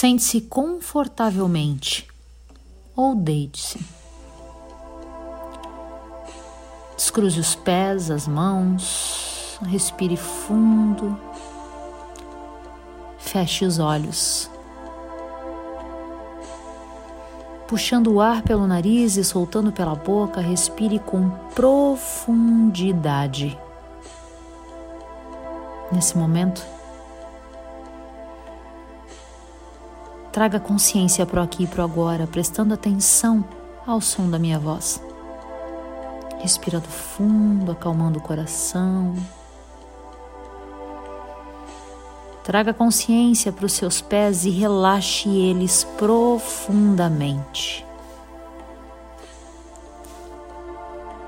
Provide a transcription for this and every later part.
Sente-se confortavelmente ou deite-se. Descruze os pés, as mãos, respire fundo, feche os olhos. Puxando o ar pelo nariz e soltando pela boca, respire com profundidade. Nesse momento, traga consciência para o aqui e para o agora, prestando atenção ao som da minha voz respirando fundo, acalmando o coração. Traga consciência para os seus pés e relaxe eles profundamente.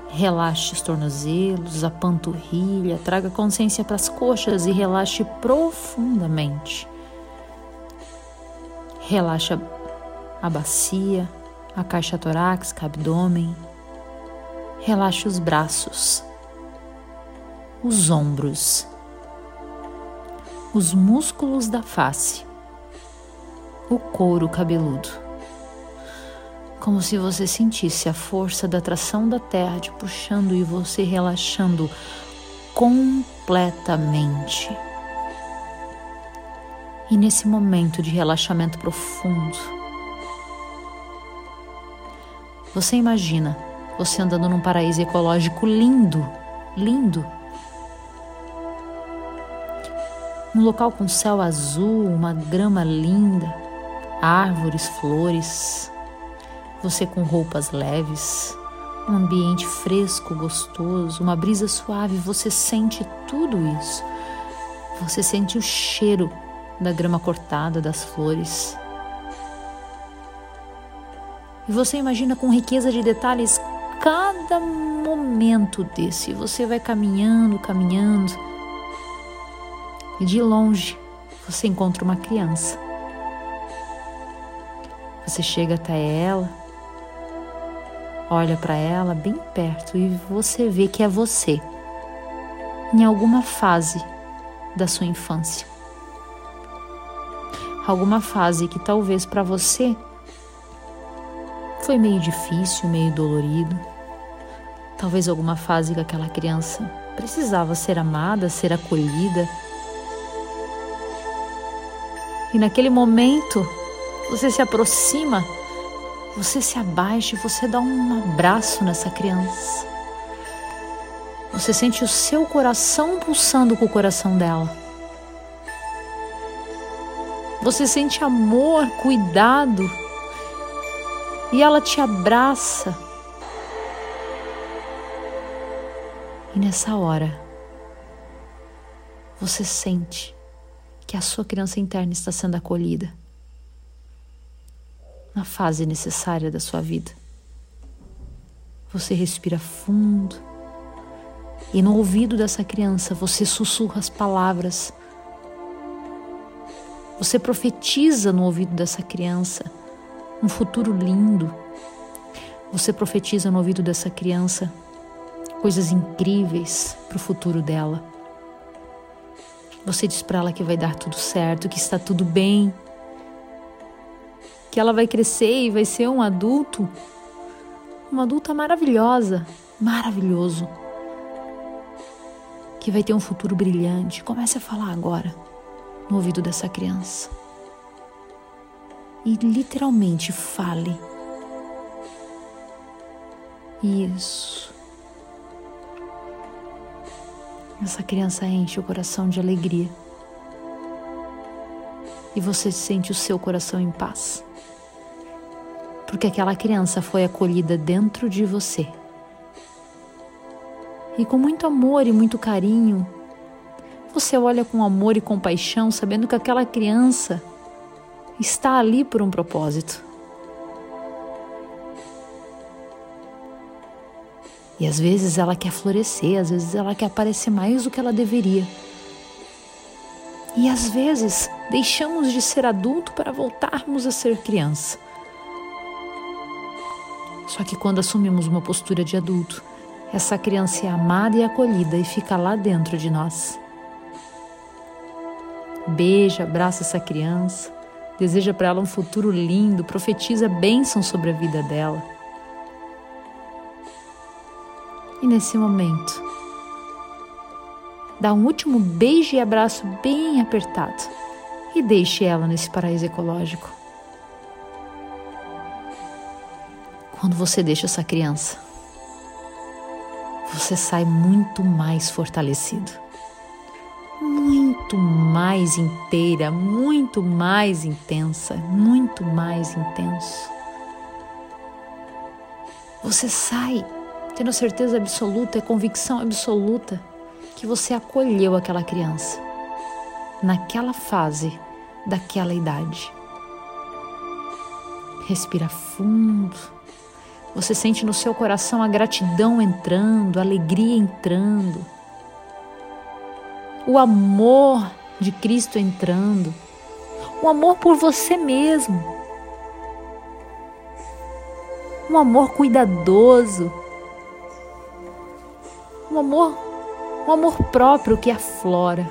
Relaxe os tornozelos, a panturrilha, traga consciência para as coxas e relaxe profundamente. Relaxa a bacia, a caixa torácica, abdômen, Relaxe os braços, os ombros, os músculos da face, o couro cabeludo. Como se você sentisse a força da atração da terra te puxando e você relaxando completamente. E nesse momento de relaxamento profundo, você imagina você andando num paraíso ecológico lindo, lindo. Um local com céu azul, uma grama linda, árvores, flores. Você com roupas leves, um ambiente fresco, gostoso, uma brisa suave. Você sente tudo isso. Você sente o cheiro da grama cortada, das flores. E você imagina com riqueza de detalhes cada momento desse. Você vai caminhando, caminhando, e de longe você encontra uma criança. Você chega até ela, olha para ela bem perto e você vê que é você, em alguma fase da sua infância. Alguma fase que talvez para você foi meio difícil, meio dolorido Talvez alguma fase que aquela criança precisava ser amada, ser acolhida. E naquele momento, você se aproxima, você se abaixa e você dá um abraço nessa criança. Você sente o seu coração pulsando com o coração dela. Você sente amor, cuidado. E ela te abraça E nessa hora, você sente que a sua criança interna está sendo acolhida na fase necessária da sua vida. Você respira fundo e no ouvido dessa criança você sussurra as palavras. Você profetiza no ouvido dessa criança um futuro lindo. Você profetiza no ouvido dessa criança coisas incríveis para o futuro dela. Você diz para ela que vai dar tudo certo, que está tudo bem, que ela vai crescer e vai ser um adulto, uma adulta maravilhosa, maravilhoso, que vai ter um futuro brilhante. Comece a falar agora no ouvido dessa criança. E literalmente fale. Isso. Essa criança enche o coração de alegria. E você sente o seu coração em paz. Porque aquela criança foi acolhida dentro de você. E com muito amor e muito carinho, você olha com amor e compaixão, sabendo que aquela criança está ali por um propósito. E às vezes ela quer florescer, às vezes ela quer aparecer mais do que ela deveria. E às vezes deixamos de ser adulto para voltarmos a ser criança. Só que quando assumimos uma postura de adulto, essa criança é amada e acolhida e fica lá dentro de nós. Beija, abraça essa criança, deseja para ela um futuro lindo, profetiza bênção sobre a vida dela. E nesse momento, dá um último beijo e abraço bem apertado e deixe ela nesse paraíso ecológico. Quando você deixa essa criança, você sai muito mais fortalecido, muito mais inteira, muito mais intensa, muito mais intenso. Você sai tendo certeza absoluta convicção absoluta que você acolheu aquela criança naquela fase daquela idade. Respira fundo. Você sente no seu coração a gratidão entrando, a alegria entrando, o amor de Cristo entrando, o amor por você mesmo, um amor cuidadoso, um amor, um amor próprio que aflora.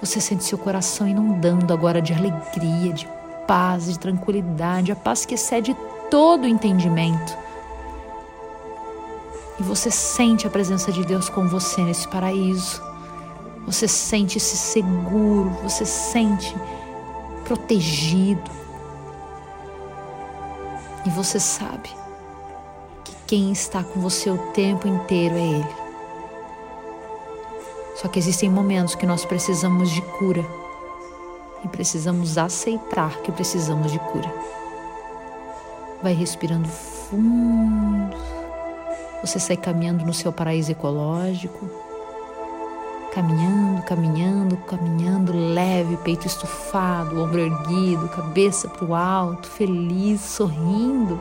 Você sente seu coração inundando agora de alegria, de paz, de tranquilidade, a paz que excede todo entendimento. E você sente a presença de Deus com você nesse paraíso. Você sente-se seguro, você sente protegido. E você sabe que quem está com você o tempo inteiro é Ele. Só que existem momentos que nós precisamos de cura e precisamos aceitar que precisamos de cura. Vai respirando fundo. Você sai caminhando no seu paraíso ecológico. Caminhando, caminhando, caminhando leve, peito estufado, ombro erguido, cabeça para o alto, feliz, sorrindo.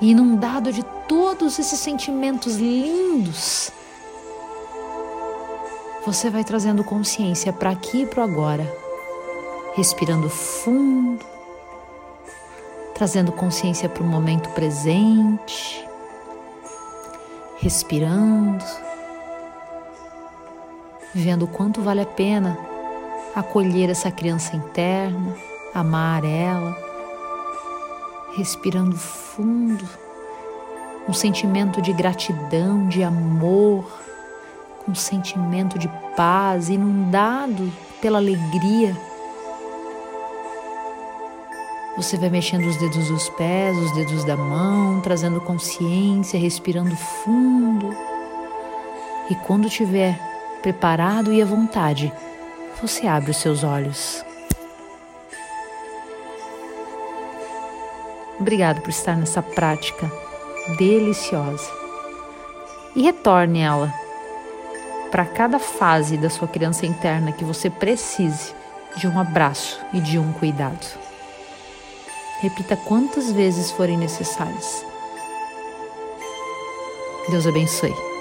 e inundado de todos esses sentimentos lindos, você vai trazendo consciência para aqui e para agora, respirando fundo, trazendo consciência para o momento presente, respirando, vendo o quanto vale a pena acolher essa criança interna, amar ela respirando fundo, um sentimento de gratidão, de amor, um sentimento de paz, inundado pela alegria. Você vai mexendo os dedos dos pés, os dedos da mão, trazendo consciência, respirando fundo. E quando estiver preparado e à vontade, você abre os seus olhos. Obrigado por estar nessa prática deliciosa. E retorne ela para cada fase da sua criança interna que você precise de um abraço e de um cuidado. Repita quantas vezes forem necessárias. Deus abençoe.